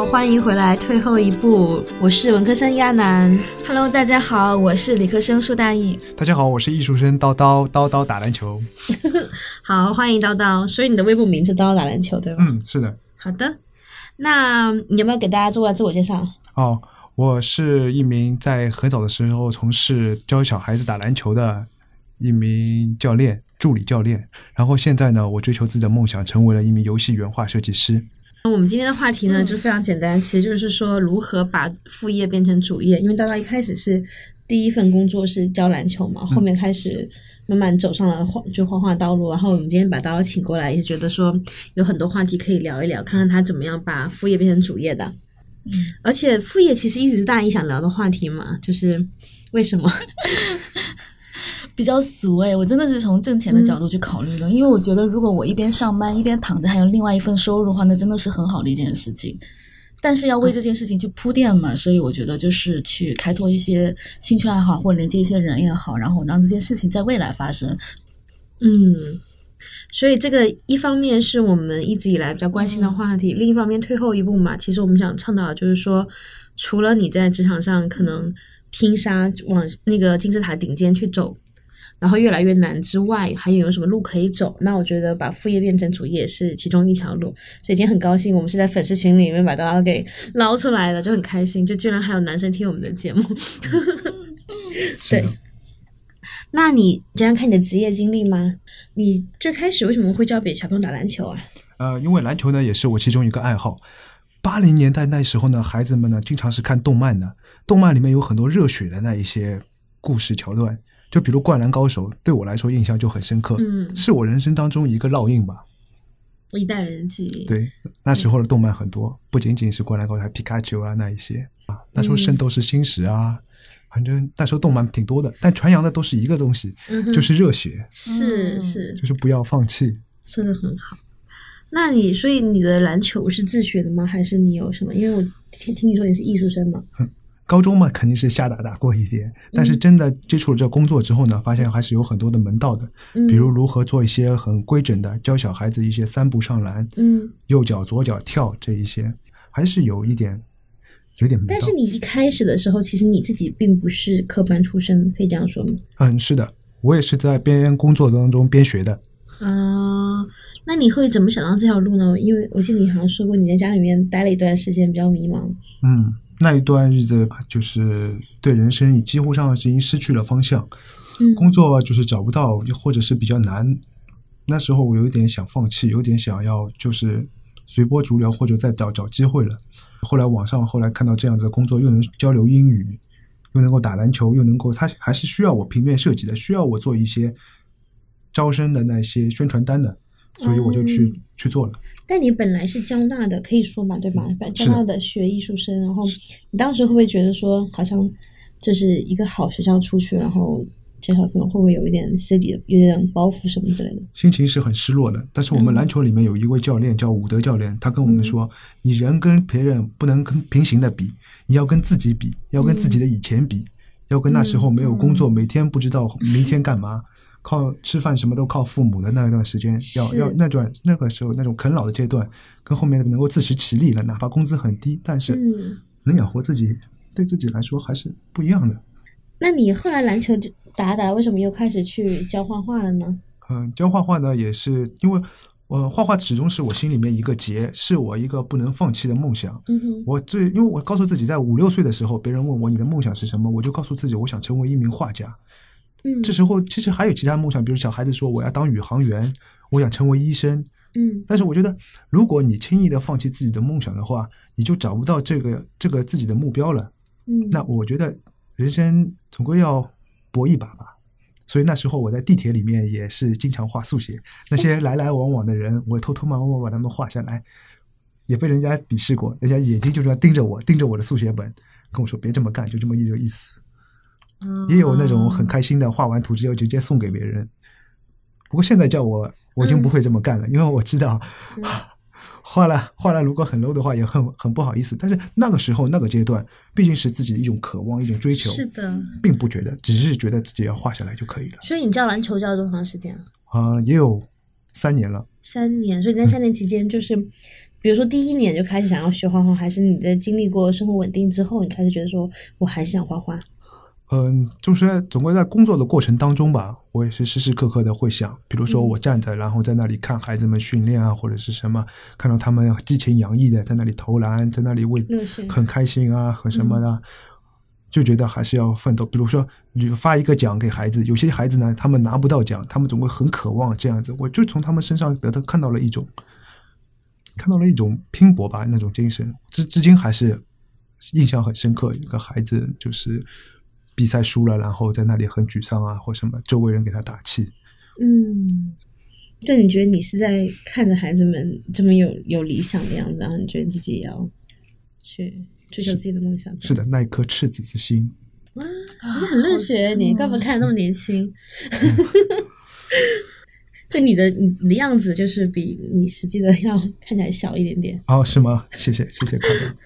好，欢迎回来。退后一步，我是文科生亚楠。Hello，大家好，我是理科生苏大义。大家好，我是艺术生叨叨叨叨打篮球。好，欢迎叨叨。所以你的微博名字叨叨打篮球对吧？嗯，是的。好的，那你有没有给大家做个自我介绍？哦，我是一名在很早的时候从事教小孩子打篮球的一名教练。助理教练，然后现在呢，我追求自己的梦想，成为了一名游戏原画设计师。那我们今天的话题呢，就非常简单，其实就是说如何把副业变成主业。因为大家一开始是第一份工作是教篮球嘛，后面开始慢慢走上了画就画画道路。然后我们今天把大家请过来，也是觉得说有很多话题可以聊一聊，看看他怎么样把副业变成主业的。嗯，而且副业其实一直是大家一想聊的话题嘛，就是为什么？比较俗哎，我真的是从挣钱的角度去考虑的，因为我觉得如果我一边上班一边躺着，还有另外一份收入的话，那真的是很好的一件事情。但是要为这件事情去铺垫嘛，所以我觉得就是去开拓一些兴趣爱好，或连接一些人也好，然后让这件事情在未来发生。嗯，所以这个一方面是我们一直以来比较关心的话题，另一方面退后一步嘛，其实我们想倡导就是说，除了你在职场上可能拼杀往那个金字塔顶尖去走。然后越来越难之外，还有有什么路可以走？那我觉得把副业变成主业是其中一条路。所以今天很高兴，我们是在粉丝群里面把大家给捞出来的，就很开心。就居然还有男生听我们的节目，对。那你讲讲看你的职业经历吗？你最开始为什么会教别小朋友打篮球啊？呃，因为篮球呢也是我其中一个爱好。八零年代那时候呢，孩子们呢经常是看动漫的，动漫里面有很多热血的那一些故事桥段。就比如《灌篮高手》，对我来说印象就很深刻，嗯，是我人生当中一个烙印吧，一代人记忆。对，那时候的动漫很多，不仅仅是《灌篮高手》，还皮卡丘啊那一些啊。那时候《圣斗士星矢》啊，反正那时候动漫挺多的，但传扬的都是一个东西，就是热血，是是，就是不要放弃。说的很好。那你所以你的篮球是自学的吗？还是你有什么？因为我听听你说你是艺术生嘛。高中嘛，肯定是瞎打打过一些，但是真的接触了这工作之后呢，发现还是有很多的门道的。比如如何做一些很规整的教小孩子一些三步上篮，嗯，右脚左脚跳这一些，还是有一点有点。但是你一开始的时候，其实你自己并不是科班出身，可以这样说吗？嗯，是的，我也是在边工作当中边学的。啊，那你会怎么想到这条路呢？因为我记得你好像说过你在家里面待了一段时间，比较迷茫。嗯。那一段日子就是对人生几乎上已经失去了方向，工作就是找不到，或者是比较难。那时候我有点想放弃，有点想要就是随波逐流，或者再找找机会了。后来网上后来看到这样子的工作，又能交流英语，又能够打篮球，又能够他还是需要我平面设计的，需要我做一些招生的那些宣传单的。所以我就去去做了。但你本来是交大的，可以说嘛，对吧？交大的学艺术生，然后你当时会不会觉得说，好像就是一个好学校出去，然后介绍可能会不会有一点心里有点包袱什么之类的？心情是很失落的。但是我们篮球里面有一位教练叫伍德教练，他跟我们说，你人跟别人不能跟平行的比，你要跟自己比，要跟自己的以前比，要跟那时候没有工作，每天不知道明天干嘛。靠吃饭什么都靠父母的那一段时间，要要那段那个时候那种啃老的阶段，跟后面能够自食其力了，哪怕工资很低，但是能养活自己，对自己来说还是不一样的。那你后来篮球打打，为什么又开始去教画画了呢？嗯，教画画呢，也是因为我画画始终是我心里面一个结，是我一个不能放弃的梦想。嗯哼，我最因为我告诉自己，在五六岁的时候，别人问我你的梦想是什么，我就告诉自己，我想成为一名画家。嗯，这时候其实还有其他梦想，比如小孩子说我要当宇航员，我想成为医生。嗯，但是我觉得，如果你轻易的放弃自己的梦想的话，你就找不到这个这个自己的目标了。嗯，那我觉得人生总归要搏一把吧。所以那时候我在地铁里面也是经常画速写，那些 来来往往的人，我偷偷摸摸把他们画下来，也被人家鄙视过，人家眼睛就这样盯着我，盯着我的速写本，跟我说别这么干，就这么一有意思。也有那种很开心的，画完图之后直接送给别人。不过现在叫我，我已经不会这么干了，因为我知道，画了画了，如果很 low 的话，也很很不好意思。但是那个时候那个阶段，毕竟是自己的一种渴望，一种追求，是的，并不觉得，只是觉得自己要画下来就可以了。所以你教篮球教了多长时间啊？也有三年了。三年，所以在三年期间，就是比如说第一年就开始想要学画画，还是你在经历过生活稳定之后，你开始觉得说我还是想画画？嗯，就是总归在工作的过程当中吧，我也是时时刻刻的会想，比如说我站着，然后在那里看孩子们训练啊，或者是什么，看到他们激情洋溢的在那里投篮，在那里为很开心啊，很什么的，就觉得还是要奋斗。比如说你发一个奖给孩子，有些孩子呢，他们拿不到奖，他们总会很渴望这样子，我就从他们身上得到看到了一种，看到了一种拼搏吧那种精神，至至今还是印象很深刻。一个孩子就是。比赛输了，然后在那里很沮丧啊，或什么，周围人给他打气。嗯，就你觉得你是在看着孩子们这么有有理想的样子，然后你觉得自己也要去追求自己的梦想？是的，那一颗赤子之心。啊，你很热血，你干嘛看着那么年轻？就你的你的样子，就是比你实际的要看起来小一点点。哦，是吗？谢谢，谢谢夸奖。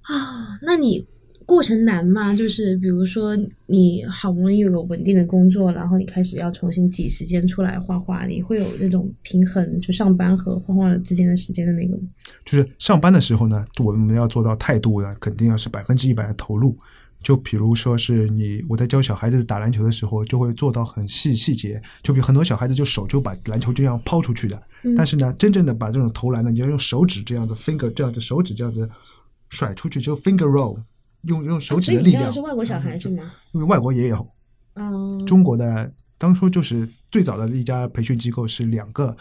啊，那你？过程难吗？就是比如说，你好不容易有个稳定的工作，然后你开始要重新挤时间出来画画，你会有那种平衡，就上班和画画之间的时间的那个。就是上班的时候呢，我们要做到态度呢，肯定要是百分之一百的投入。就比如说是你，我在教小孩子打篮球的时候，就会做到很细细节。就比很多小孩子就手就把篮球这样抛出去的，但是呢，真正的把这种投篮呢，你要用手指这样子 finger 这样子手指这样子甩出去，就 finger roll。用用手指的力量是外国小孩是吗？因为外国也有，嗯，中国的当初就是最早的一家培训机构是两个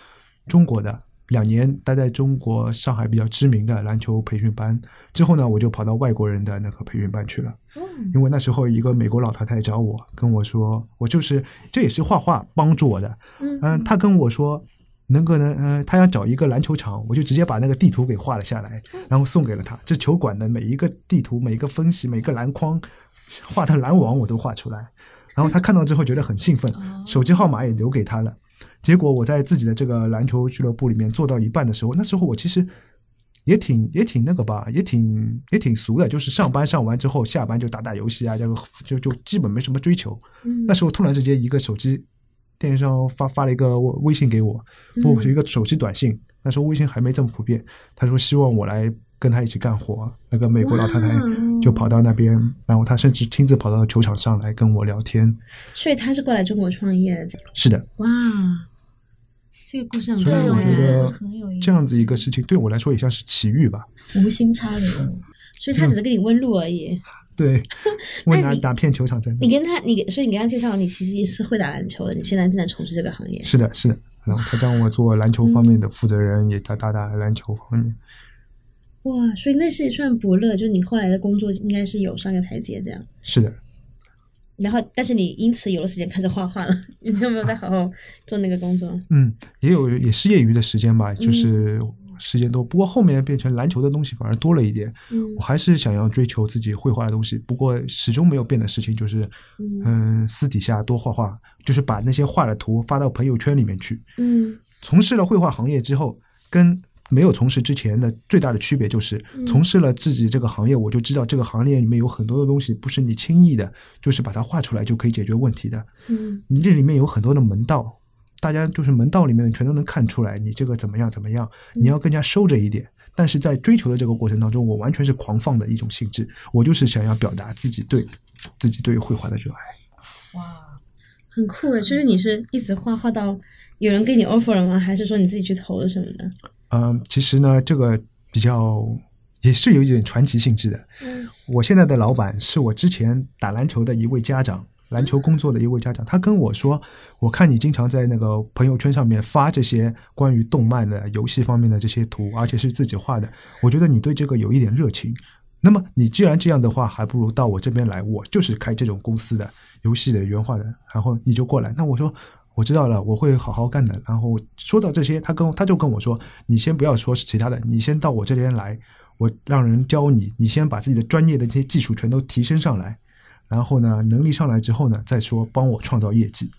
中国的，两年待在中国上海比较知名的篮球培训班之后呢，我就跑到外国人的那个培训班去了。嗯，因为那时候一个美国老太太找我跟我说，我就是这也是画画帮助我的。嗯嗯，她跟我说。能够呢，呃，他想找一个篮球场，我就直接把那个地图给画了下来，然后送给了他。这球馆的每一个地图、每一个分析、每个篮筐、画的篮网我都画出来。然后他看到之后觉得很兴奋，手机号码也留给他了。结果我在自己的这个篮球俱乐部里面做到一半的时候，那时候我其实也挺也挺那个吧，也挺也挺俗的，就是上班上完之后下班就打打游戏啊，就就就基本没什么追求。那时候突然之间一个手机。电视上发发了一个微信给我，不是一个手机短信。那时候微信还没这么普遍。他说希望我来跟他一起干活。那个美国老太太就跑到那边，然后他甚至亲自跑到球场上来跟我聊天。所以他是过来中国创业的。是的。哇，这个故事很有意思，很有这样子一个事情，对我来说也像是奇遇吧。无心插柳，所以他只是跟你问路而已。对，我拿打片球场在？你跟他，你所以你跟他介绍，你其实也是会打篮球的。你现在正在从事这个行业。是的，是的。然后他让我做篮球方面的负责人，也打打打篮球方面。哇，所以那是一串伯乐，就是你后来的工作应该是有上个台阶这样。是的。然后，但是你因此有了时间开始画画了，你就没有再好好做那个工作？嗯，也有，也是业余的时间吧，就是。时间多，不过后面变成篮球的东西反而多了一点。嗯，我还是想要追求自己绘画的东西，不过始终没有变的事情就是，嗯，私底下多画画，就是把那些画的图发到朋友圈里面去。嗯，从事了绘画行业之后，跟没有从事之前的最大的区别就是，从事了自己这个行业，我就知道这个行业里面有很多的东西不是你轻易的，就是把它画出来就可以解决问题的。嗯，你这里面有很多的门道。大家就是门道里面全都能看出来，你这个怎么样怎么样？你要更加收着一点。但是在追求的这个过程当中，我完全是狂放的一种性质。我就是想要表达自己对自己对绘画的热爱。哇，很酷诶！就是你是一直画画到有人给你 offer 了吗？还是说你自己去投的什么的？嗯，其实呢，这个比较也是有一点传奇性质的。嗯，我现在的老板是我之前打篮球的一位家长。篮球工作的一位家长，他跟我说：“我看你经常在那个朋友圈上面发这些关于动漫的游戏方面的这些图，而且是自己画的。我觉得你对这个有一点热情。那么你既然这样的话，还不如到我这边来，我就是开这种公司的游戏的原画的。然后你就过来。那我说我知道了，我会好好干的。然后说到这些，他跟他就跟我说：你先不要说是其他的，你先到我这边来，我让人教你，你先把自己的专业的这些技术全都提升上来。”然后呢，能力上来之后呢，再说帮我创造业绩。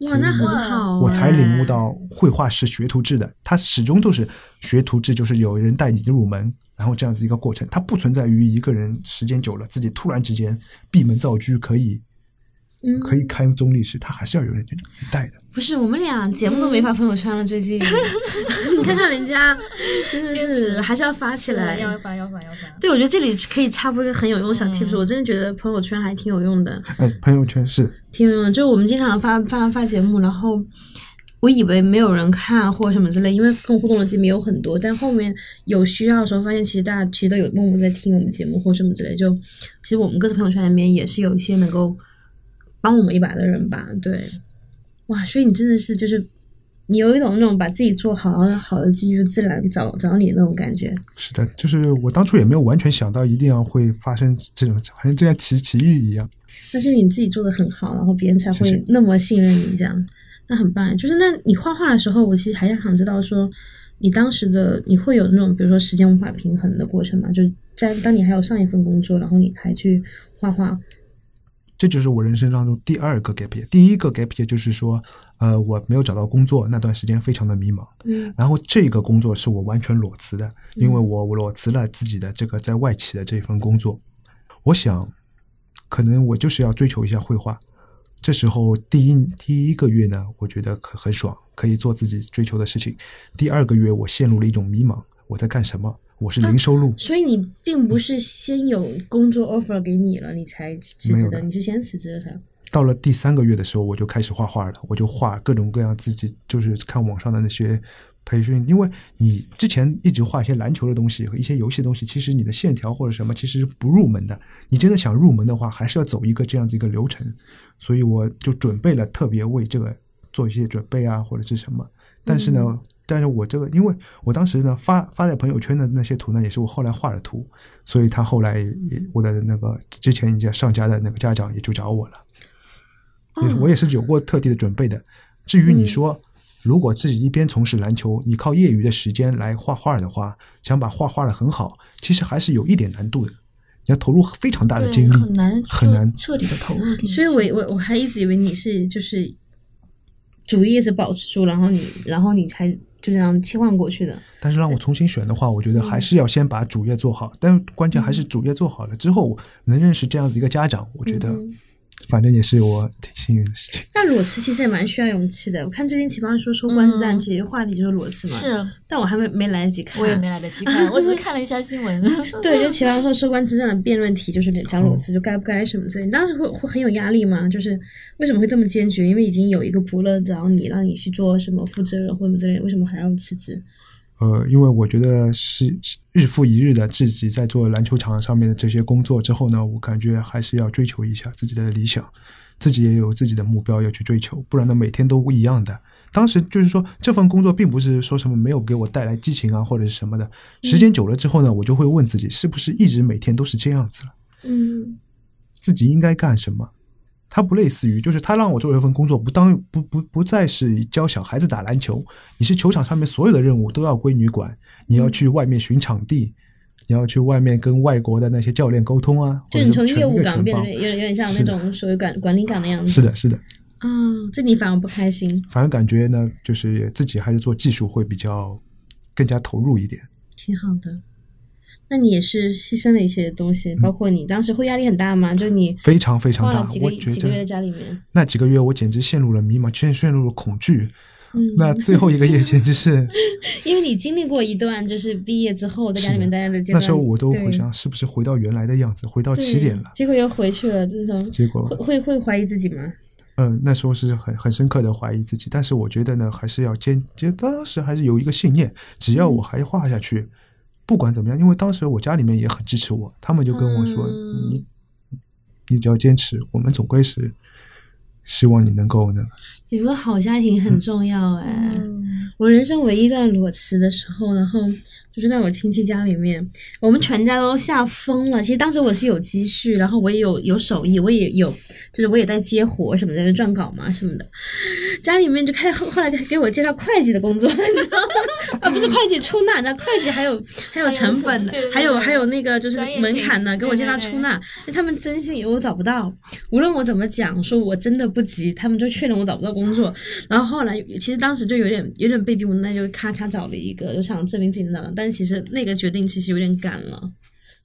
哇，那很好。我才领悟到绘画是学徒制的，它始终都是学徒制，就是有人带你入门，然后这样子一个过程，它不存在于一个人时间久了自己突然之间闭门造车可以可以开中立式，他还是要有人带的。不是我们俩节目都没发朋友圈了，最近 你看看人家，真的是还是要发起来，要发要发要发。对，我觉得这里可以插播一个很有用的小 tips，我真的觉得朋友圈还挺有用的。哎，朋友圈是挺有用的，就是我们经常发发发节目，然后我以为没有人看或者什么之类，因为跟我互动的其实没有很多，但后面有需要的时候，发现其实大家其实都有默默在听我们节目或什么之类，就其实我们各自朋友圈里面也是有一些能够帮我们一把的人吧，对。哇，所以你真的是就是你有一种那种把自己做好好的机遇，自然找找你那种感觉。是的，就是我当初也没有完全想到一定要会发生这种，好像就像奇奇遇一样。但是你自己做的很好，然后别人才会那么信任你，这样那很棒。就是那你画画的时候，我其实还想知道说，你当时的你会有那种比如说时间无法平衡的过程吗？就是在当你还有上一份工作，然后你还去画画。这就是我人生当中第二个 gap year，第一个 gap year 就是说，呃，我没有找到工作，那段时间非常的迷茫。嗯。然后这个工作是我完全裸辞的，因为我裸辞了自己的这个在外企的这份工作。我想，可能我就是要追求一下绘画。这时候第一第一个月呢，我觉得可很爽，可以做自己追求的事情。第二个月，我陷入了一种迷茫，我在干什么？我是零收入，所以你并不是先有工作 offer 给你了，你才辞职的，你是先辞职的。到了第三个月的时候，我就开始画画了，我就画各种各样自己，就是看网上的那些培训。因为你之前一直画一些篮球的东西和一些游戏的东西，其实你的线条或者什么其实是不入门的。你真的想入门的话，还是要走一个这样子一个流程。所以我就准备了特别为这个做一些准备啊，或者是什么。但是呢。但是我这个，因为我当时呢发发在朋友圈的那些图呢，也是我后来画的图，所以他后来我的那个之前已经上家的那个家长也就找我了，我也是有过特地的准备的。至于你说，如果自己一边从事篮球，你靠业余的时间来画画的话，想把画画的很好，其实还是有一点难度的，你要投入非常大的精力，很难很难彻底的投入进去。所以我我我还一直以为你是就是主业是保持住，然后你然后你才。就这样切换过去的。但是让我重新选的话，我觉得还是要先把主业做好。但关键还是主业做好了之后，能认识这样子一个家长，我觉得。反正也是我挺幸运的事情。但裸辞其实也蛮需要勇气的。我看最近奇葩说收官之战，其实话题就是裸辞嘛。是。但我还没没来得及看。我也没来得及看，我只是看了一下新闻。对，就奇葩说收官之战的辩论题就是讲裸辞，就该不该什么之类。你当时会会很有压力吗？就是为什么会这么坚决？因为已经有一个伯乐找你，让你去做什么负责人或者之类，为什么还要辞职？呃，因为我觉得是日复一日的自己在做篮球场上面的这些工作之后呢，我感觉还是要追求一下自己的理想。自己也有自己的目标要去追求，不然呢每天都不一样的。当时就是说这份工作并不是说什么没有给我带来激情啊或者是什么的。时间久了之后呢，我就会问自己是不是一直每天都是这样子了？嗯，自己应该干什么？他不类似于就是他让我做一份工作，不当不不不再是教小孩子打篮球，你是球场上面所有的任务都要归你管，你要去外面寻场地。你要去外面跟外国的那些教练沟通啊，就你从业务岗变得有点有点像那种属于管管理岗的样子。是的，是的。啊，这你反而不开心？反而感觉呢，就是自己还是做技术会比较更加投入一点。挺好的。那你也是牺牲了一些东西，包括你当时会压力很大吗？就你非常非常大，几个几个月在家里面，那几个月我简直陷入了迷茫，全陷入了恐惧。嗯那最后一个月 简直是，因为你经历过一段就是毕业之后在家里面待的阶段，那时候我都回想是不是回到原来的样子，回到起点了，结果又回去了，这种结果会会会怀疑自己吗？嗯，那时候是很很深刻的怀疑自己，但是我觉得呢，还是要坚，就当时还是有一个信念，只要我还画下去，不管怎么样，因为当时我家里面也很支持我，他们就跟我说，你你只要坚持，我们总归是。希望你能够呢，有个好家庭很 重要哎。我人生唯一一段裸辞的时候，然后。就是在我亲戚家里面，我们全家都吓疯了。其实当时我是有积蓄，然后我也有有手艺，我也有，就是我也在接活什么的，撰稿嘛什么的。家里面就开后后来给我介绍会计的工作，你知道吗？啊，不是会计出纳，那会计还有还有成本的，还有还有那个就是门槛的，给我介绍出纳。他们真心以为我找不到，无论我怎么讲，说我真的不急，他们就确认我找不到工作。然后后来其实当时就有点有点被逼无奈，就咔嚓找了一个，就想证明自己能找到。但其实那个决定其实有点赶了，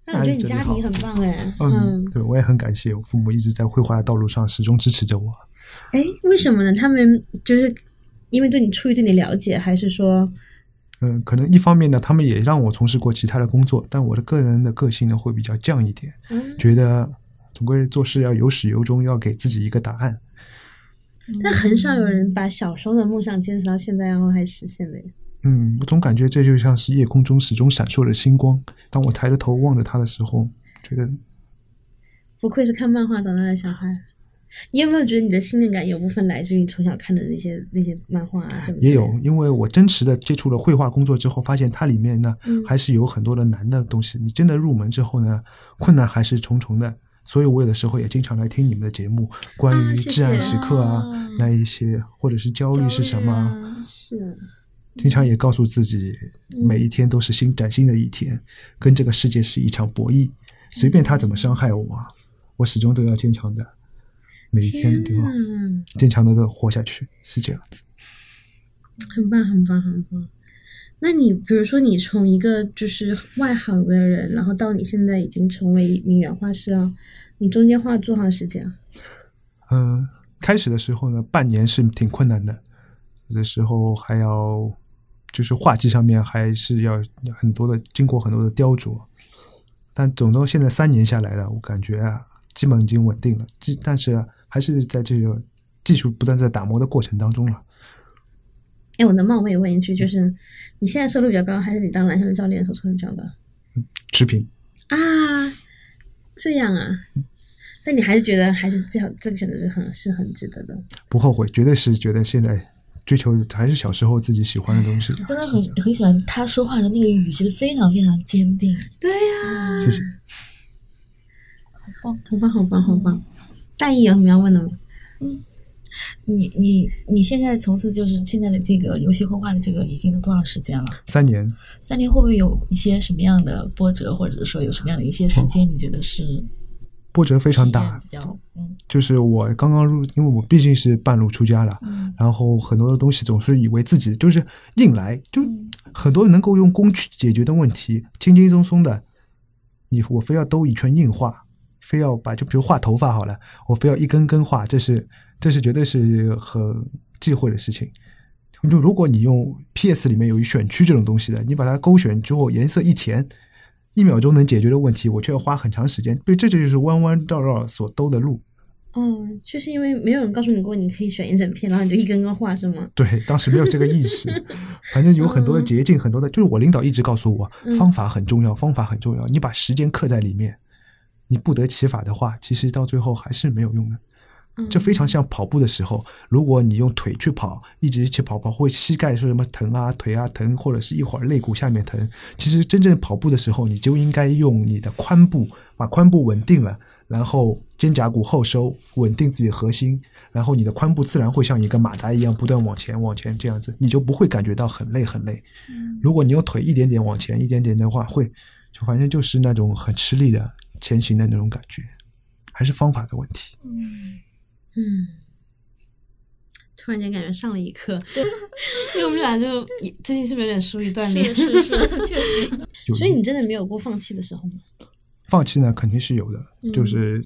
那我觉得你家庭很棒哎。嗯，对我也很感谢我父母一直在绘画的道路上始终支持着我。哎，为什么呢？他们就是因为对你出于对你了解，还是说？嗯，可能一方面呢，他们也让我从事过其他的工作，但我的个人的个性呢会比较犟一点，嗯觉得总归做事要有始有终，要给自己一个答案。那很少有人把小时候的梦想坚持到现在，然后还实现的。嗯，我总感觉这就像是夜空中始终闪烁的星光。当我抬着头望着它的时候，觉得不愧是看漫画长大的小孩。你有没有觉得你的信念感有部分来自于从小看的那些那些漫画啊？也有，因为我真实的接触了绘画工作之后，发现它里面呢还是有很多的难的东西。你真的入门之后呢，困难还是重重的。所以我有的时候也经常来听你们的节目，关于至暗时刻啊，那一些或者是焦虑是什么，啊是。经常也告诉自己，每一天都是新崭新的一天，跟这个世界是一场博弈，随便他怎么伤害我，我始终都要坚强的。每一天都要坚强的的活下去，是这样子。很棒，很棒，很棒。那你比如说，你从一个就是外行的人，然后到你现在已经成为一名原画师啊，你中间花了多长时间？嗯，开始的时候呢，半年是挺困难的，有的时候还要就是画技上面还是要很多的经过很多的雕琢，但总到现在三年下来了，我感觉啊，基本已经稳定了。但是。还是在这个技术不断在打磨的过程当中了。哎，我能冒昧问一句，就是你现在收入比较高，还是你当篮球教练的时候收入比较高？持平啊，这样啊？但你还是觉得还是这这个选择是很是很值得的？不后悔，绝对是觉得现在追求还是小时候自己喜欢的东西。真的很很喜欢他说话的那个语气，非常非常坚定。对呀，谢谢。好棒，好棒，好棒，好棒。大意有什么要问的吗？嗯，你你你现在从事就是现在的这个游戏绘画的这个已经多长时间了？三年。三年会不会有一些什么样的波折，或者说有什么样的一些时间？你觉得是波折非常大？比较嗯，就是我刚刚入，因为我毕竟是半路出家了，嗯，然后很多的东西总是以为自己就是硬来，就很多能够用工具解决的问题，轻轻松松的，你我非要兜一圈硬画。非要把就比如画头发好了，我非要一根根画，这是这是绝对是很忌讳的事情。就如果你用 PS 里面有一选区这种东西的，你把它勾选之后颜色一填，一秒钟能解决的问题，我却要花很长时间。对，这就是弯弯绕绕所兜的路。嗯，就是因为没有人告诉你过，你可以选一整片，然后你就一根根画，是吗？对，当时没有这个意识。反正有很多的捷径，很多的，就是我领导一直告诉我，方法很重要，方法很重要，你把时间刻在里面。你不得其法的话，其实到最后还是没有用的。这非常像跑步的时候，如果你用腿去跑，一直去跑跑，会膝盖说什么疼啊、腿啊疼，或者是一会儿肋骨下面疼。其实真正跑步的时候，你就应该用你的髋部，把髋部稳定了，然后肩胛骨后收，稳定自己核心，然后你的髋部自然会像一个马达一样不断往前、往前这样子，你就不会感觉到很累很累。如果你用腿一点点往前、一点点的话，会就反正就是那种很吃力的。前行的那种感觉，还是方法的问题。嗯嗯，突然间感觉上了一课，因为我们俩就最近是不是有点疏于锻炼？是是是，确实。所以你真的没有过放弃的时候吗？放弃呢，肯定是有的，就是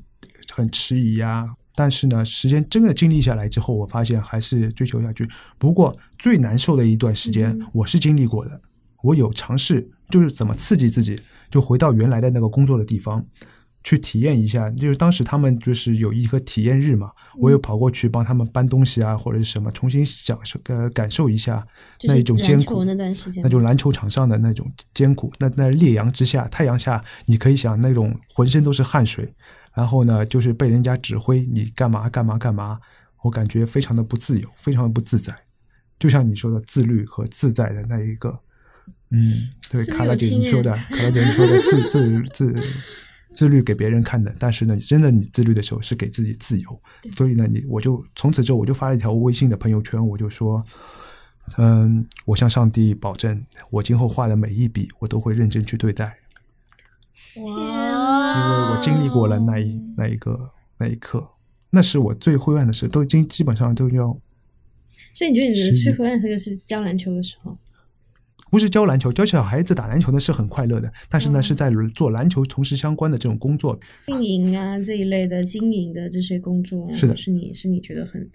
很迟疑呀。但是呢，时间真的经历下来之后，我发现还是追求下去。不过最难受的一段时间，我是经历过的。我有尝试，就是怎么刺激自己。就回到原来的那个工作的地方，去体验一下。就是当时他们就是有一个体验日嘛，我又跑过去帮他们搬东西啊，或者是什么，重新享受呃感受一下那一种艰苦。那段时间，那就篮球场上的那种艰苦。那那烈阳之下，太阳下，你可以想那种浑身都是汗水，然后呢，就是被人家指挥你干嘛干嘛干嘛，我感觉非常的不自由，非常的不自在。就像你说的自律和自在的那一个。嗯，对，卡拉姐你说的，卡拉姐你说的自自自自律给别人看的，但是呢，真的你自律的时候是给自己自由。所以呢，你我就从此之后我就发了一条微信的朋友圈，我就说，嗯，我向上帝保证，我今后画的每一笔我都会认真去对待。哇！因为我经历过了那一那一个那一刻，那是我最灰暗的时候，都已经基本上都要。所以你觉得你的最灰暗时刻是教篮球的时候？不是教篮球，教小孩子打篮球呢是很快乐的，但是呢是在做篮球从事相关的这种工作，运营啊这一类的经营的这些工作，是的，是你是你觉得很，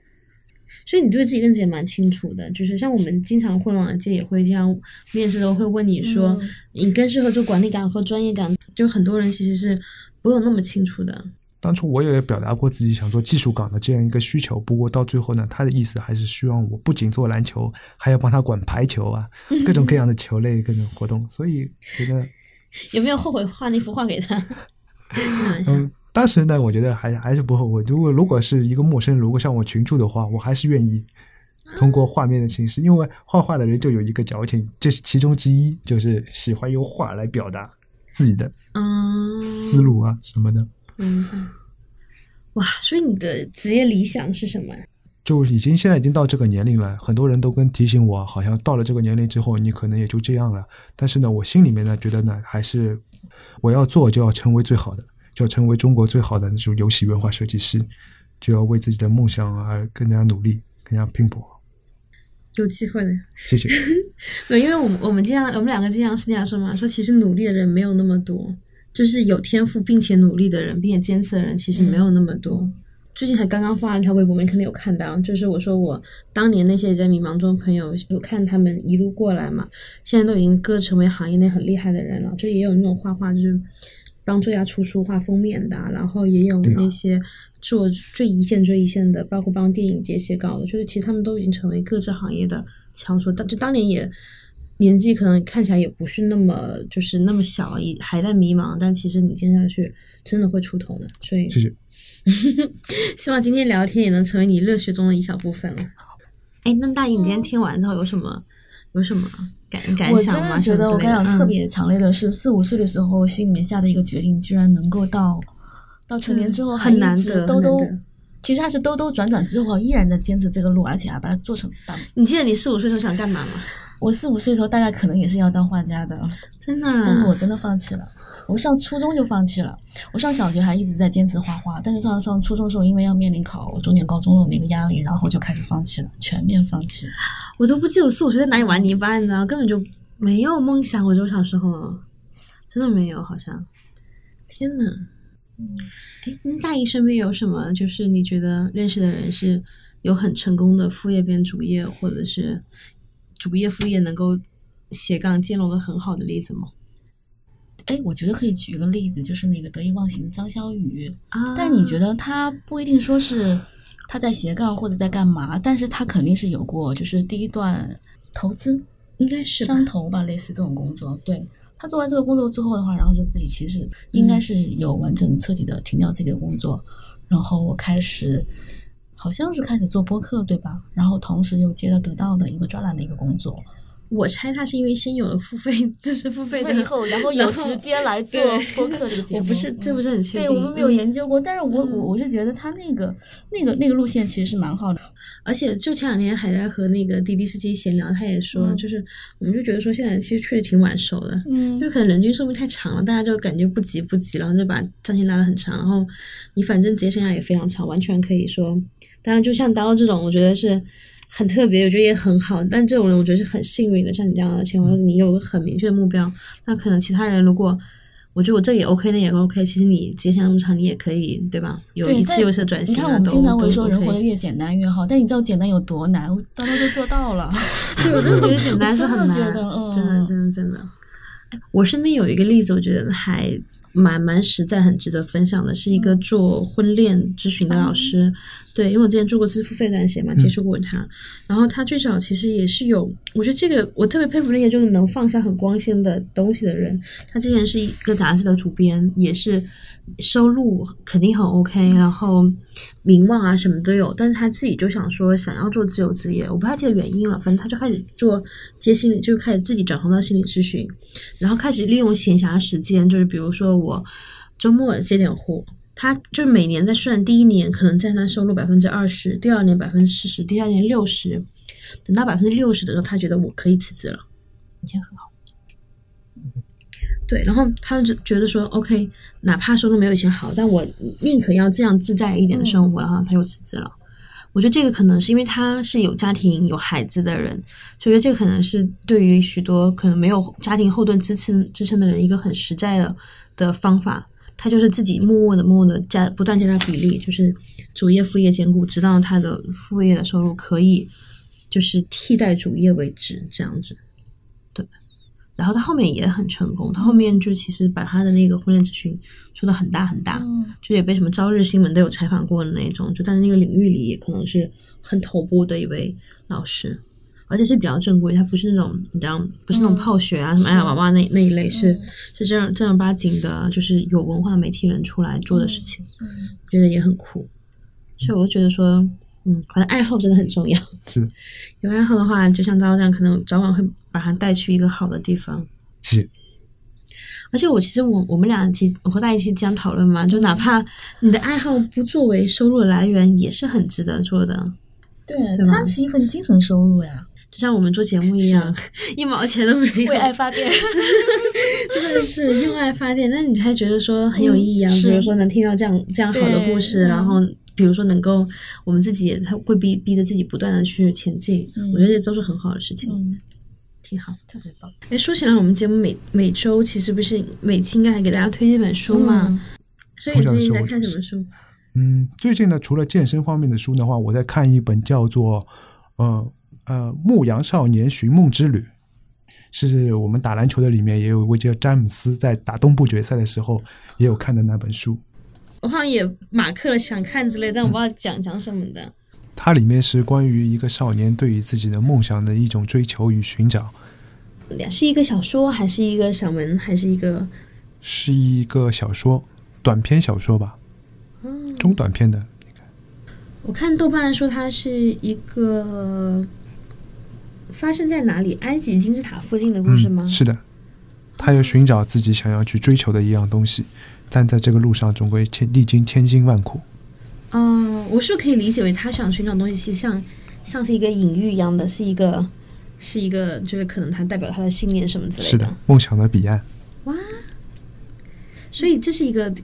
所以你对自己认知也蛮清楚的，就是像我们经常互联网界也会这样面试的时候会问你说，你更适合做管理岗和专业岗，就很多人其实是不用那么清楚的。当初我也表达过自己想做技术岗的这样一个需求，不过到最后呢，他的意思还是希望我不仅做篮球，还要帮他管排球啊，各种各样的球类各种活动。所以觉得 有没有后悔画那幅画给他？嗯，当时呢，我觉得还还是不后悔。如果如果是一个陌生，如果像我群助的话，我还是愿意通过画面的形式，因为画画的人就有一个矫情，这是其中之一，就是喜欢用画来表达自己的嗯思路啊什么的。嗯，哇，所以你的职业理想是什么？就已经现在已经到这个年龄了，很多人都跟提醒我，好像到了这个年龄之后，你可能也就这样了。但是呢，我心里面呢，觉得呢，还是我要做，就要成为最好的，就要成为中国最好的那种游戏文化设计师，就要为自己的梦想而更加努力，更加拼搏。有机会的，谢谢。对，因为我们我们经常我们两个经常是那样说嘛，说其实努力的人没有那么多。就是有天赋并且努力的人，并且坚持的人，其实没有那么多。最近还刚刚发了一条微博，你可能有看到，就是我说我当年那些在迷茫中的朋友，我看他们一路过来嘛，现在都已经各成为行业内很厉害的人了。就也有那种画画，就是帮作家出书、画封面的，然后也有那些做最一线、最一线的，包括帮电影节写稿的，就是其实他们都已经成为各自行业的翘楚。当就当年也。年纪可能看起来也不是那么就是那么小，也还在迷茫，但其实你接下去真的会出头的。所以，谢谢。希望今天聊天也能成为你热血中的一小部分了。哎，那大姨，你今天听完之后有什么有什么感感想吗？我真的觉得我感想特别强烈的是，四五岁的时候心里面下的一个决定，居然能够到到成年之后很难得兜兜。其实还是兜兜转转之后，依然在坚持这个路，而且还把它做成大。你记得你四五岁时候想干嘛吗？我四五岁的时候，大概可能也是要当画家的，真的，但是，我真的放弃了。我上初中就放弃了，我上小学还一直在坚持画画，但是上了上初中的时候，因为要面临考重点高中的那个压力，然后就开始放弃了，全面放弃。我都不记得我四五岁在哪里玩泥巴，你知道，根本就没有梦想。我就小时候真的没有，好像。天呐。嗯，哎，那大姨身边有什么？就是你觉得认识的人是有很成功的副业变主业，或者是？主业副业能够斜杠兼容的很好的例子吗？哎，我觉得可以举一个例子，就是那个得意忘形的张小雨啊。但你觉得他不一定说是他在斜杠或者在干嘛，但是他肯定是有过，就是第一段投资应该是商投吧，类似这种工作。对他做完这个工作之后的话，然后就自己其实应该是有完整彻底的停掉自己的工作，然后我开始。好像是开始做播客，对吧？然后同时又接了得到的一个专栏的一个工作。我猜他是因为先有了付费知识付费的以后，然后有时间来做播客这个节目。我不是，这不是很确定。对我们没有研究过，但是我我我是觉得他那个那个那个路线其实是蛮好的。而且就前两天还在和那个滴滴司机闲聊，他也说，就是我们就觉得说现在其实确实挺晚熟的，嗯，就可能人均寿命太长了，大家就感觉不急不急，然后就把战线拉得很长。然后你反正职业生涯也非常长，完全可以说。当然，就像刀这种，我觉得是很特别，我觉得也很好。但这种人，我觉得是很幸运的。像你这样的情况，你有个很明确的目标，那可能其他人如果我觉得我这也 OK，那也 OK。其实你时间那么长，你也可以，对吧？有一次又一次转型。你看，我们经常会说人活得越简单越好，但你知道简单有多难？刀刀都做到了。对，我真的觉得简单是很难，真的，真的，真的，真的。我身边有一个例子，我觉得还。蛮蛮实在，很值得分享的，是一个做婚恋咨询的老师。对，因为我之前做过自付费那些嘛，接触过他。然后他最早其实也是有，我觉得这个我特别佩服那些就是能放下很光鲜的东西的人。他之前是一个杂志的主编，也是。收入肯定很 OK，然后名望啊什么都有，但是他自己就想说想要做自由职业，我不太记得原因了，反正他就开始做接心理，就开始自己转行到心理咨询，然后开始利用闲暇时间，就是比如说我周末接点活，他就是每年在算，第一年可能占他收入百分之二十，第二年百分之四十，第三年六十，等到百分之六十的时候，他觉得我可以辞职了，已经很好。对，然后他就觉得说，OK，哪怕收入没有以前好，但我宁可要这样自在一点的生活，然后他又辞职了。我觉得这个可能是因为他是有家庭有孩子的人，所以说这个可能是对于许多可能没有家庭后盾支撑支撑的人一个很实在的的方法。他就是自己默默的默默的加不断加大比例，就是主业副业兼顾，直到他的副业的收入可以就是替代主业为止，这样子。对，然后他后面也很成功，他后面就其实把他的那个婚恋咨询做的很大很大，就也被什么朝日新闻都有采访过的那种，就但是那个领域里也可能是很头部的一位老师。而且是比较正规，他不是那种你知道，不是那种泡学啊什么哎呀娃娃那那一类，是是正正儿八经的，就是有文化媒体人出来做的事情，觉得也很酷。所以我就觉得说，嗯，反正爱好真的很重要。是，有爱好的话，就像刀这样，可能早晚会把它带去一个好的地方。是。而且我其实我我们俩其实和大家一起这样讨论嘛，就哪怕你的爱好不作为收入来源，也是很值得做的。对，它是一份精神收入呀。就像我们做节目一样，一毛钱都没有，为爱发电，真的是用爱发电。那你才觉得说很有意义啊？比如说能听到这样这样好的故事，然后比如说能够我们自己也会逼逼着自己不断的去前进，我觉得这都是很好的事情，挺好，特别棒。哎，说起来，我们节目每每周其实不是每期应该还给大家推一本书嘛？所以最近在看什么书？嗯，最近呢，除了健身方面的书的话，我在看一本叫做呃。呃，牧羊少年寻梦之旅，是我们打篮球的里面也有一位叫詹姆斯，在打东部决赛的时候也有看的那本书。我好像也马克了想看之类，但我不知道讲讲什么的。它里面是关于一个少年对于自己的梦想的一种追求与寻找。是一个小说，还是一个散文，还是一个？是一个小说，短篇小说吧，中短篇的。我看豆瓣说它是一个。发生在哪里？埃及金字塔附近的故事吗？是的，他要寻找自己想要去追求的一样东西，但在这个路上总归千历经千辛万苦。嗯，我是可以理解为他想寻找东西，是像像是一个隐喻一样的，是一个是一个，就是可能他代表他的信念什么之类的。是的，梦想的彼岸。哇，所以这是一个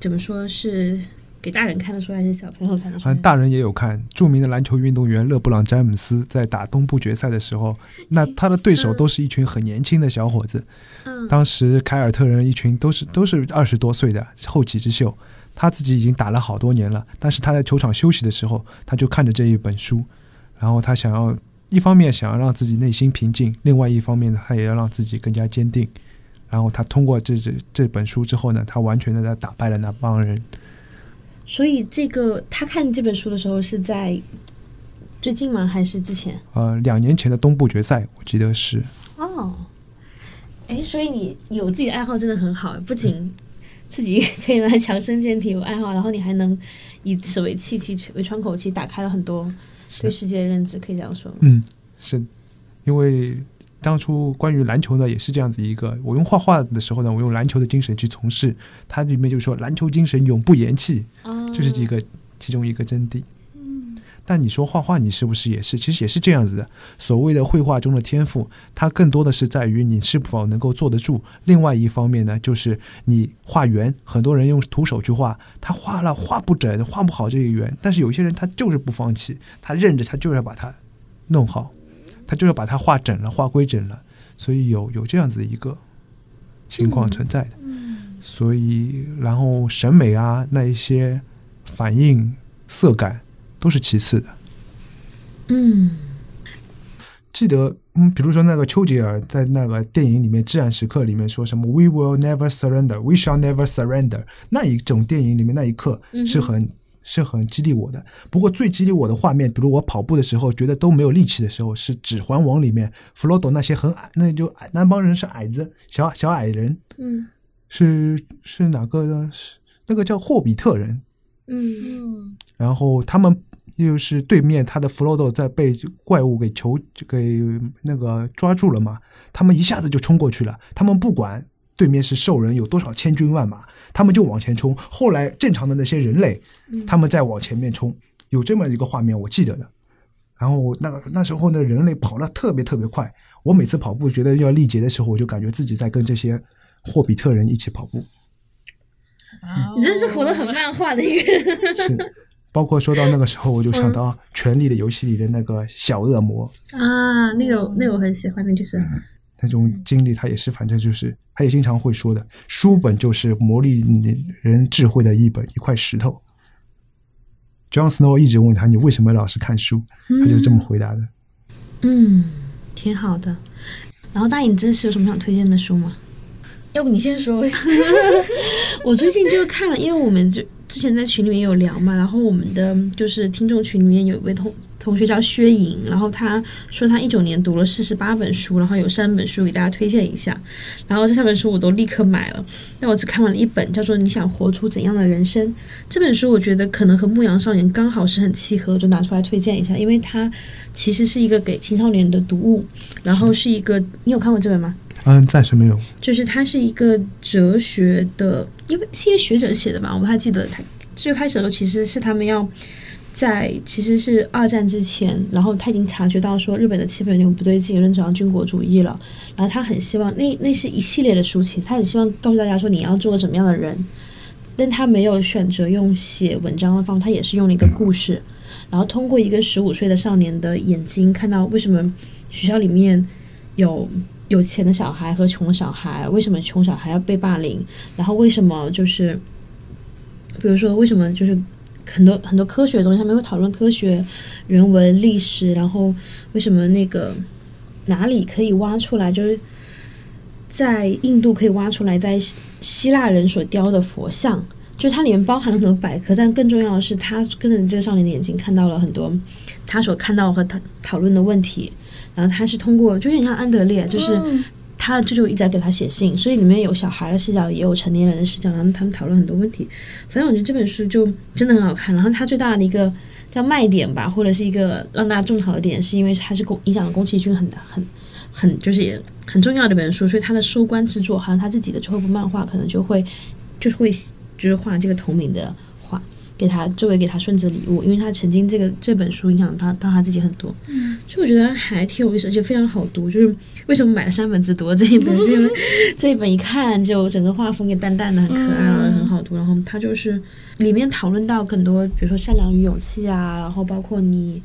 怎么说是？给大人看的书还是小朋友看得出？嗯，大人也有看。著名的篮球运动员勒布朗·詹姆斯在打东部决赛的时候，那他的对手都是一群很年轻的小伙子。嗯，当时凯尔特人一群都是都是二十多岁的后起之秀，他自己已经打了好多年了。但是他在球场休息的时候，他就看着这一本书，然后他想要一方面想要让自己内心平静，另外一方面呢，他也要让自己更加坚定。然后他通过这这这本书之后呢，他完全的在打败了那帮人。所以，这个他看这本书的时候是在最近吗？还是之前？呃，两年前的东部决赛，我记得是。哦，哎，所以你有自己的爱好真的很好，不仅自己可以来强身健体有爱好，然后你还能以此为契机、为窗口期，打开了很多对世界的认知，可以这样说吗？嗯，是因为。当初关于篮球呢，也是这样子一个。我用画画的时候呢，我用篮球的精神去从事，它里面就说篮球精神永不言弃，就是一个其中一个真谛。嗯，但你说画画，你是不是也是？其实也是这样子的。所谓的绘画中的天赋，它更多的是在于你是否能够坐得住。另外一方面呢，就是你画圆，很多人用徒手去画，他画了画不整，画不好这个圆，但是有些人他就是不放弃，他认着他就是要把它弄好。他就要把它画整了，画规整了，所以有有这样子一个情况存在的。所以然后审美啊，那一些反应色感都是其次的。嗯，记得嗯，比如说那个丘吉尔在那个电影里面《至暗时刻》里面说什么 “We will never surrender, we shall never surrender”，那一种电影里面那一刻是很。是很激励我的。不过最激励我的画面，比如我跑步的时候觉得都没有力气的时候，是《指环王》里面弗罗多那些很矮，那就矮那帮人是矮子，小小矮人。嗯，是是哪个？是那个叫霍比特人。嗯，然后他们又是对面，他的弗罗多在被怪物给囚给那个抓住了嘛？他们一下子就冲过去了，他们不管。对面是兽人，有多少千军万马，他们就往前冲。后来正常的那些人类，他们再往前面冲，有这么一个画面，我记得的。然后那个那时候呢，人类跑得特别特别快。我每次跑步觉得要力竭的时候，我就感觉自己在跟这些霍比特人一起跑步。你真是活得很漫画的一个人。是，包括说到那个时候，我就想到《权力的游戏》里的那个小恶魔啊，那个那个我很喜欢，那就是那种经历，他也是，反正就是他也经常会说的，书本就是磨砺人智慧的一本一块石头。John Snow 一直问他：“你为什么老是看书？”他就这么回答的。嗯，挺好的。然后大影真是有什么想推荐的书吗？要不你先说。我最近就看了，因为我们就之前在群里面有聊嘛，然后我们的就是听众群里面有一位同同学叫薛莹，然后他说他一九年读了四十八本书，然后有三本书给大家推荐一下。然后这三本书我都立刻买了，但我只看完了一本，叫做《你想活出怎样的人生》这本书，我觉得可能和《牧羊少年》刚好是很契合，就拿出来推荐一下，因为它其实是一个给青少年的读物，然后是一个你有看过这本吗？嗯，暂时没有。就是它是一个哲学的，因为是一个学者写的吧，我不太记得。他最开始的时候其实是他们要在，其实是二战之前，然后他已经察觉到说日本的气氛有点不对劲，有点走向军国主义了。然后他很希望，那那是一系列的书籍，他很希望告诉大家说你要做个怎么样的人，但他没有选择用写文章的方，他也是用了一个故事，然后通过一个十五岁的少年的眼睛，看到为什么学校里面有。有钱的小孩和穷小孩，为什么穷小孩要被霸凌？然后为什么就是，比如说为什么就是很多很多科学的东西，他们会讨论科学、人文、历史，然后为什么那个哪里可以挖出来，就是在印度可以挖出来，在希腊人所雕的佛像，就是它里面包含了很多百科，但更重要的是，他跟着这个少年的眼睛看到了很多他所看到和他讨论的问题。然后他是通过，就有点像安德烈，就是他舅舅一直在给他写信，所以里面有小孩的视角，也有成年人的视角，然后他们讨论很多问题。反正我觉得这本书就真的很好看。然后它最大的一个叫卖点吧，或者是一个让大家种草的点，是因为它是宫影响了宫崎骏很很很就是也很重要的一本书，所以他的收官之作，好像他自己的最后一部漫画可能就会就是会就是画这个同名的。给他作为给他顺子礼物，因为他曾经这个这本书影响他到他自己很多，嗯，所以我觉得还挺有意思，而且非常好读。就是为什么买了三本只读了这一本，是因为 这一本一看就整个画风也淡淡的，很可爱啊，很好读。然后他就是里面讨论到很多，比如说善良与勇气啊，然后包括你，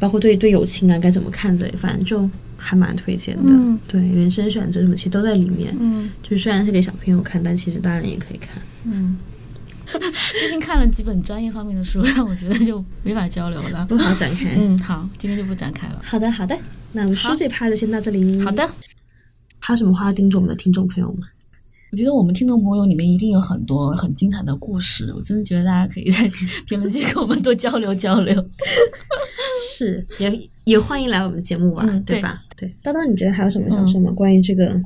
包括对对友情啊该怎么看这，反正就还蛮推荐的。对人生选择什么其实都在里面。嗯，就虽然是给小朋友看，但其实大人也可以看。嗯。最近看了几本专业方面的书，让我觉得就没法交流了，不好展开。嗯，好，今天就不展开了。好的，好的，那我们书这趴就先到这里。好的，还有什么话要叮嘱我们的听众朋友吗？我觉得我们听众朋友里面一定有很多很精彩的故事，我真的觉得大家可以在评论区跟我们多交流交流。是，也也欢迎来我们的节目玩，对吧？对，叨叨，你觉得还有什么想说吗？关于这个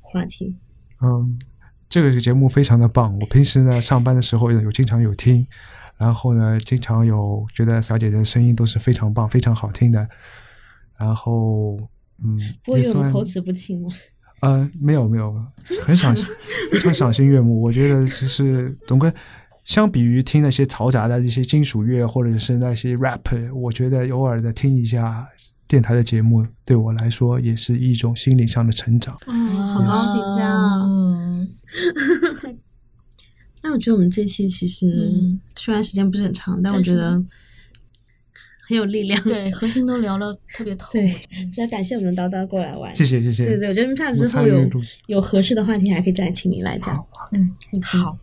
话题？嗯。这个节目非常的棒，我平时呢上班的时候有经常有听，然后呢经常有觉得小姐姐的声音都是非常棒、非常好听的，然后嗯，我有口齿不清吗？呃，没有没有，很赏心，非常赏心悦目。我觉得就是总归相比于听那些嘈杂的这些金属乐或者是那些 rap，我觉得偶尔的听一下。电台的节目对我来说也是一种心灵上的成长。嗯，好高评价。嗯，那我觉得我们这期其实虽然时间不是很长，但我觉得很有力量。对，核心都聊了特别透。对，要感谢我们叨叨过来玩。谢谢谢谢。对对，我觉得下次之后有有合适的话题，还可以再请你来讲。嗯，好。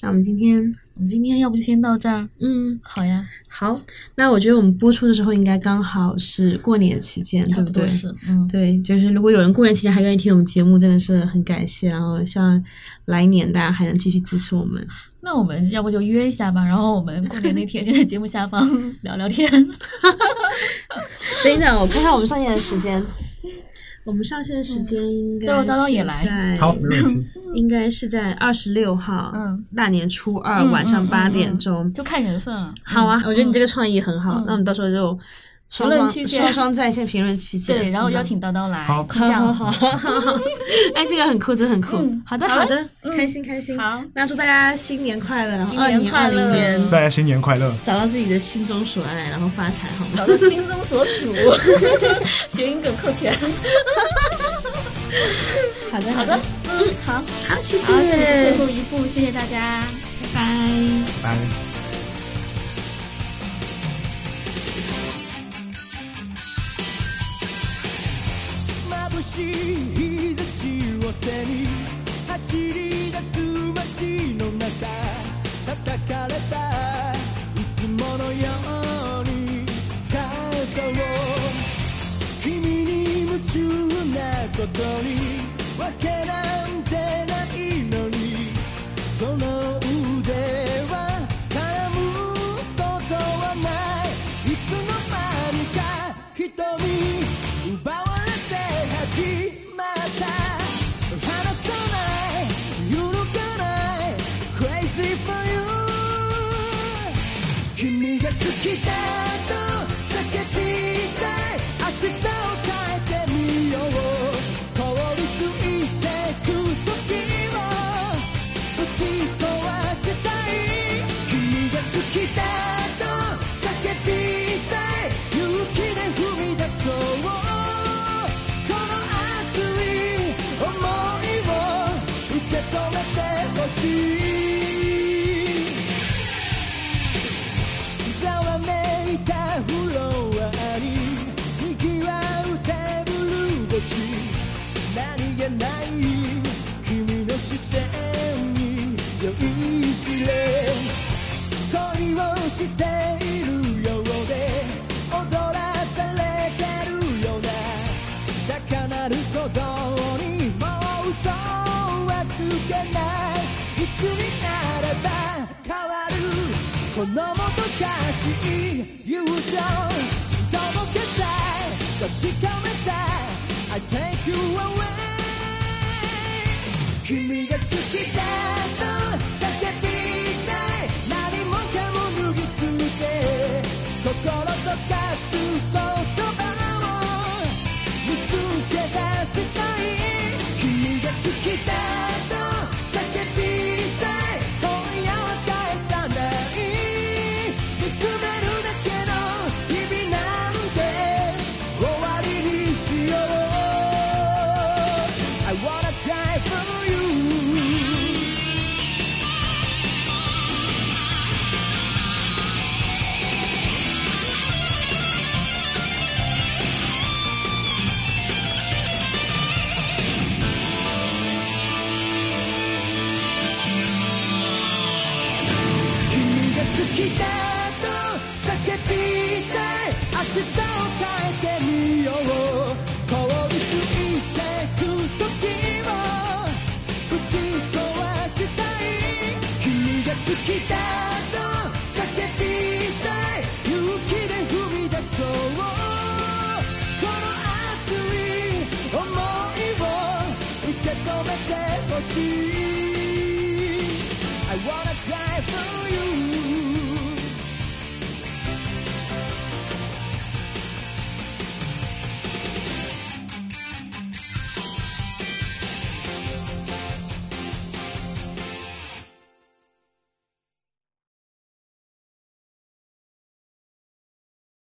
那我们今天，我们今天要不就先到这儿？嗯，好呀。好，那我觉得我们播出的时候应该刚好是过年期间，对不对？是，嗯，对，就是如果有人过年期间还愿意听我们节目，真的是很感谢。然后希望来年大家还能继续支持我们。那我们要不就约一下吧，然后我们过年那天就在节目下方 聊聊天。等一下，我看看我们上线的时间。我们上线时间应该是在好，没问题，应该是在二十六号，嗯，大年初二晚上八点钟，就看缘分啊。好啊，我觉得你这个创意很好，那我们到时候就评论区双双在线评论区见，对，然后邀请叨叨来，好，好，好，好，哎，这个很酷，这很酷，好的，好的，开心，开心，好，那祝大家新年快乐，新年快乐，大家新年快乐，找到自己的心中所爱，然后发财，好吗？找到心中所属，谐音梗扣钱。好的，好的，嗯，好，好，谢谢。最后一步，谢谢大家，拜拜，拜。拜。走り出す街の中叩かれたいつものように肩を君に夢中なことに分けるざわめいたフロアににぎわうテーブル何気ない君の視線に酔いしれ恋をしていこのもどかしい友情届けたい確かめたい I take you away